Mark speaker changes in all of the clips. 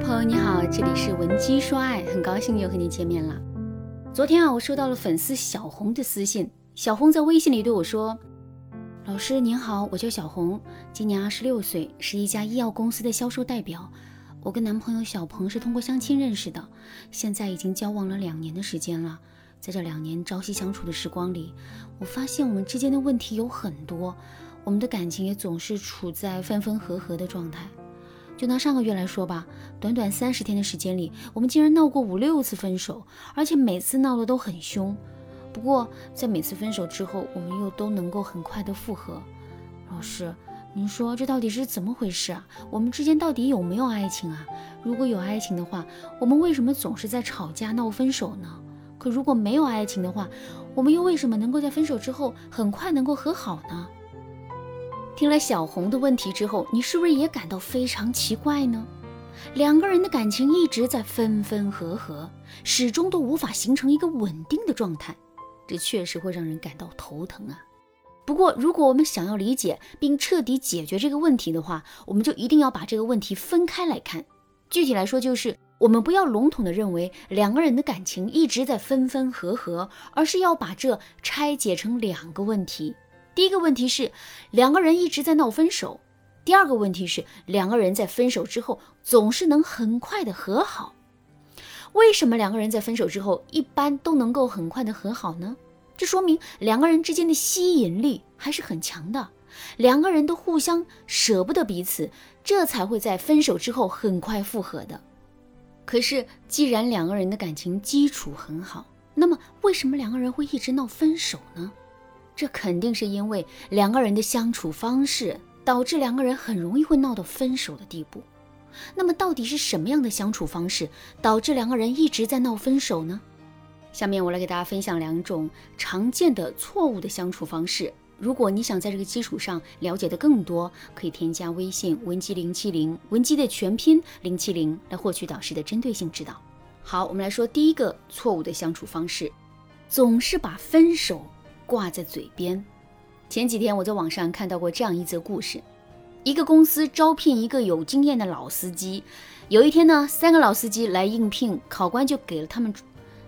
Speaker 1: 朋友你好，这里是文姬说爱，很高兴又和你见面了。昨天啊，我收到了粉丝小红的私信，小红在微信里对我说：“老师您好，我叫小红，今年二十六岁，是一家医药公司的销售代表。我跟男朋友小鹏是通过相亲认识的，现在已经交往了两年的时间了。在这两年朝夕相处的时光里，我发现我们之间的问题有很多，我们的感情也总是处在分分合合的状态。”就拿上个月来说吧，短短三十天的时间里，我们竟然闹过五六次分手，而且每次闹得都很凶。不过在每次分手之后，我们又都能够很快的复合。老师，您说这到底是怎么回事啊？我们之间到底有没有爱情啊？如果有爱情的话，我们为什么总是在吵架闹分手呢？可如果没有爱情的话，我们又为什么能够在分手之后很快能够和好呢？听了小红的问题之后，你是不是也感到非常奇怪呢？两个人的感情一直在分分合合，始终都无法形成一个稳定的状态，这确实会让人感到头疼啊。不过，如果我们想要理解并彻底解决这个问题的话，我们就一定要把这个问题分开来看。具体来说，就是我们不要笼统地认为两个人的感情一直在分分合合，而是要把这拆解成两个问题。第一个问题是两个人一直在闹分手，第二个问题是两个人在分手之后总是能很快的和好。为什么两个人在分手之后一般都能够很快的和好呢？这说明两个人之间的吸引力还是很强的，两个人都互相舍不得彼此，这才会在分手之后很快复合的。可是既然两个人的感情基础很好，那么为什么两个人会一直闹分手呢？这肯定是因为两个人的相处方式导致两个人很容易会闹到分手的地步。那么，到底是什么样的相处方式导致两个人一直在闹分手呢？下面我来给大家分享两种常见的错误的相处方式。如果你想在这个基础上了解的更多，可以添加微信文姬零七零，文姬的全拼零七零，来获取导师的针对性指导。好，我们来说第一个错误的相处方式，总是把分手。挂在嘴边。前几天我在网上看到过这样一则故事：一个公司招聘一个有经验的老司机。有一天呢，三个老司机来应聘，考官就给了他们，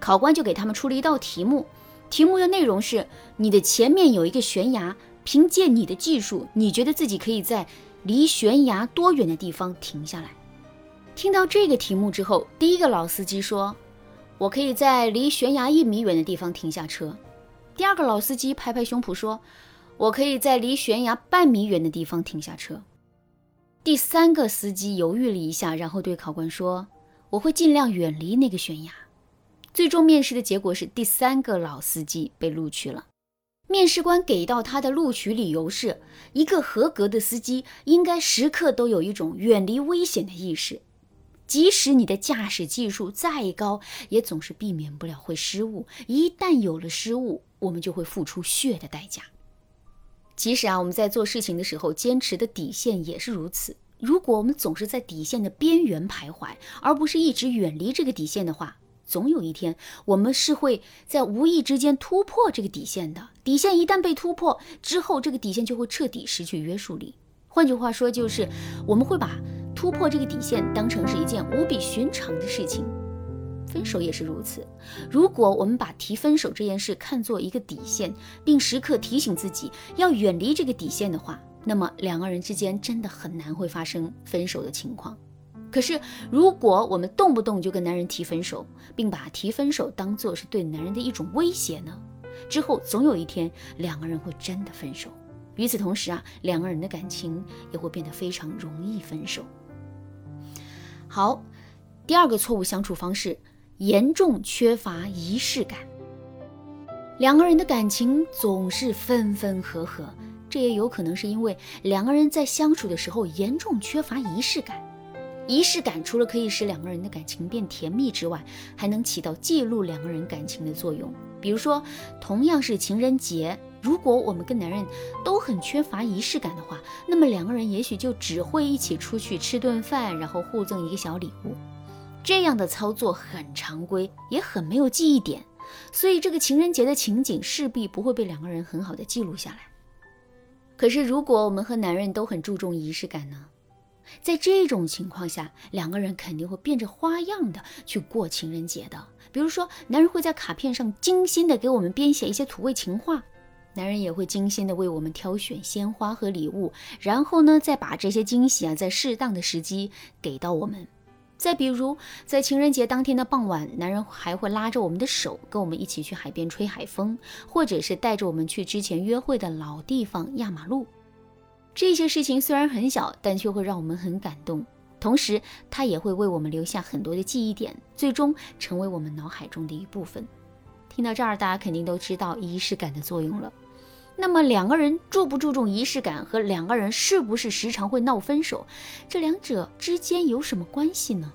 Speaker 1: 考官就给他们出了一道题目。题目的内容是：你的前面有一个悬崖，凭借你的技术，你觉得自己可以在离悬崖多远的地方停下来？听到这个题目之后，第一个老司机说：“我可以在离悬崖一米远的地方停下车。”第二个老司机拍拍胸脯说：“我可以在离悬崖半米远的地方停下车。”第三个司机犹豫了一下，然后对考官说：“我会尽量远离那个悬崖。”最终面试的结果是，第三个老司机被录取了。面试官给到他的录取理由是：一个合格的司机应该时刻都有一种远离危险的意识，即使你的驾驶技术再高，也总是避免不了会失误。一旦有了失误，我们就会付出血的代价。其实啊，我们在做事情的时候，坚持的底线也是如此。如果我们总是在底线的边缘徘徊，而不是一直远离这个底线的话，总有一天我们是会在无意之间突破这个底线的。底线一旦被突破之后，这个底线就会彻底失去约束力。换句话说，就是我们会把突破这个底线当成是一件无比寻常的事情。分手也是如此。如果我们把提分手这件事看作一个底线，并时刻提醒自己要远离这个底线的话，那么两个人之间真的很难会发生分手的情况。可是，如果我们动不动就跟男人提分手，并把提分手当做是对男人的一种威胁呢？之后总有一天两个人会真的分手。与此同时啊，两个人的感情也会变得非常容易分手。好，第二个错误相处方式。严重缺乏仪式感，两个人的感情总是分分合合，这也有可能是因为两个人在相处的时候严重缺乏仪式感。仪式感除了可以使两个人的感情变甜蜜之外，还能起到记录两个人感情的作用。比如说，同样是情人节，如果我们跟男人都很缺乏仪式感的话，那么两个人也许就只会一起出去吃顿饭，然后互赠一个小礼物。这样的操作很常规，也很没有记忆点，所以这个情人节的情景势必不会被两个人很好的记录下来。可是，如果我们和男人都很注重仪式感呢？在这种情况下，两个人肯定会变着花样的去过情人节的。比如说，男人会在卡片上精心的给我们编写一些土味情话，男人也会精心的为我们挑选鲜花和礼物，然后呢，再把这些惊喜啊，在适当的时机给到我们。再比如，在情人节当天的傍晚，男人还会拉着我们的手，跟我们一起去海边吹海风，或者是带着我们去之前约会的老地方压马路。这些事情虽然很小，但却会让我们很感动。同时，他也会为我们留下很多的记忆点，最终成为我们脑海中的一部分。听到这儿，大家肯定都知道仪式感的作用了。那么，两个人注不注重仪式感和两个人是不是时常会闹分手，这两者之间有什么关系呢？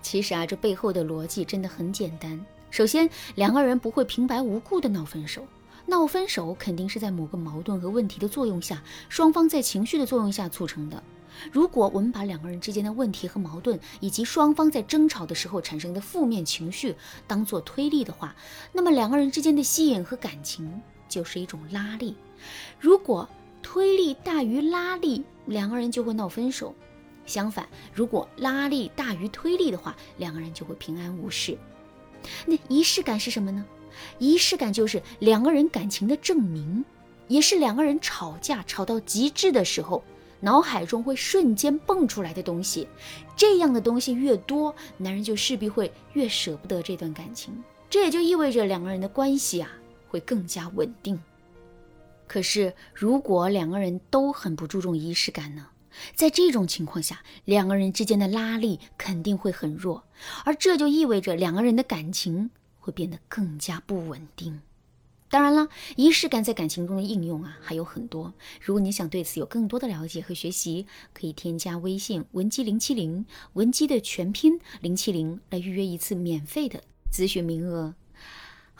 Speaker 1: 其实啊，这背后的逻辑真的很简单。首先，两个人不会平白无故的闹分手。闹分手肯定是在某个矛盾和问题的作用下，双方在情绪的作用下促成的。如果我们把两个人之间的问题和矛盾，以及双方在争吵的时候产生的负面情绪当做推力的话，那么两个人之间的吸引和感情就是一种拉力。如果推力大于拉力，两个人就会闹分手；相反，如果拉力大于推力的话，两个人就会平安无事。那仪式感是什么呢？仪式感就是两个人感情的证明，也是两个人吵架吵到极致的时候，脑海中会瞬间蹦出来的东西。这样的东西越多，男人就势必会越舍不得这段感情。这也就意味着两个人的关系啊会更加稳定。可是，如果两个人都很不注重仪式感呢？在这种情况下，两个人之间的拉力肯定会很弱，而这就意味着两个人的感情。会变得更加不稳定。当然了，仪式感在感情中的应用啊还有很多。如果你想对此有更多的了解和学习，可以添加微信文姬零七零，文姬的全拼零七零来预约一次免费的咨询名额。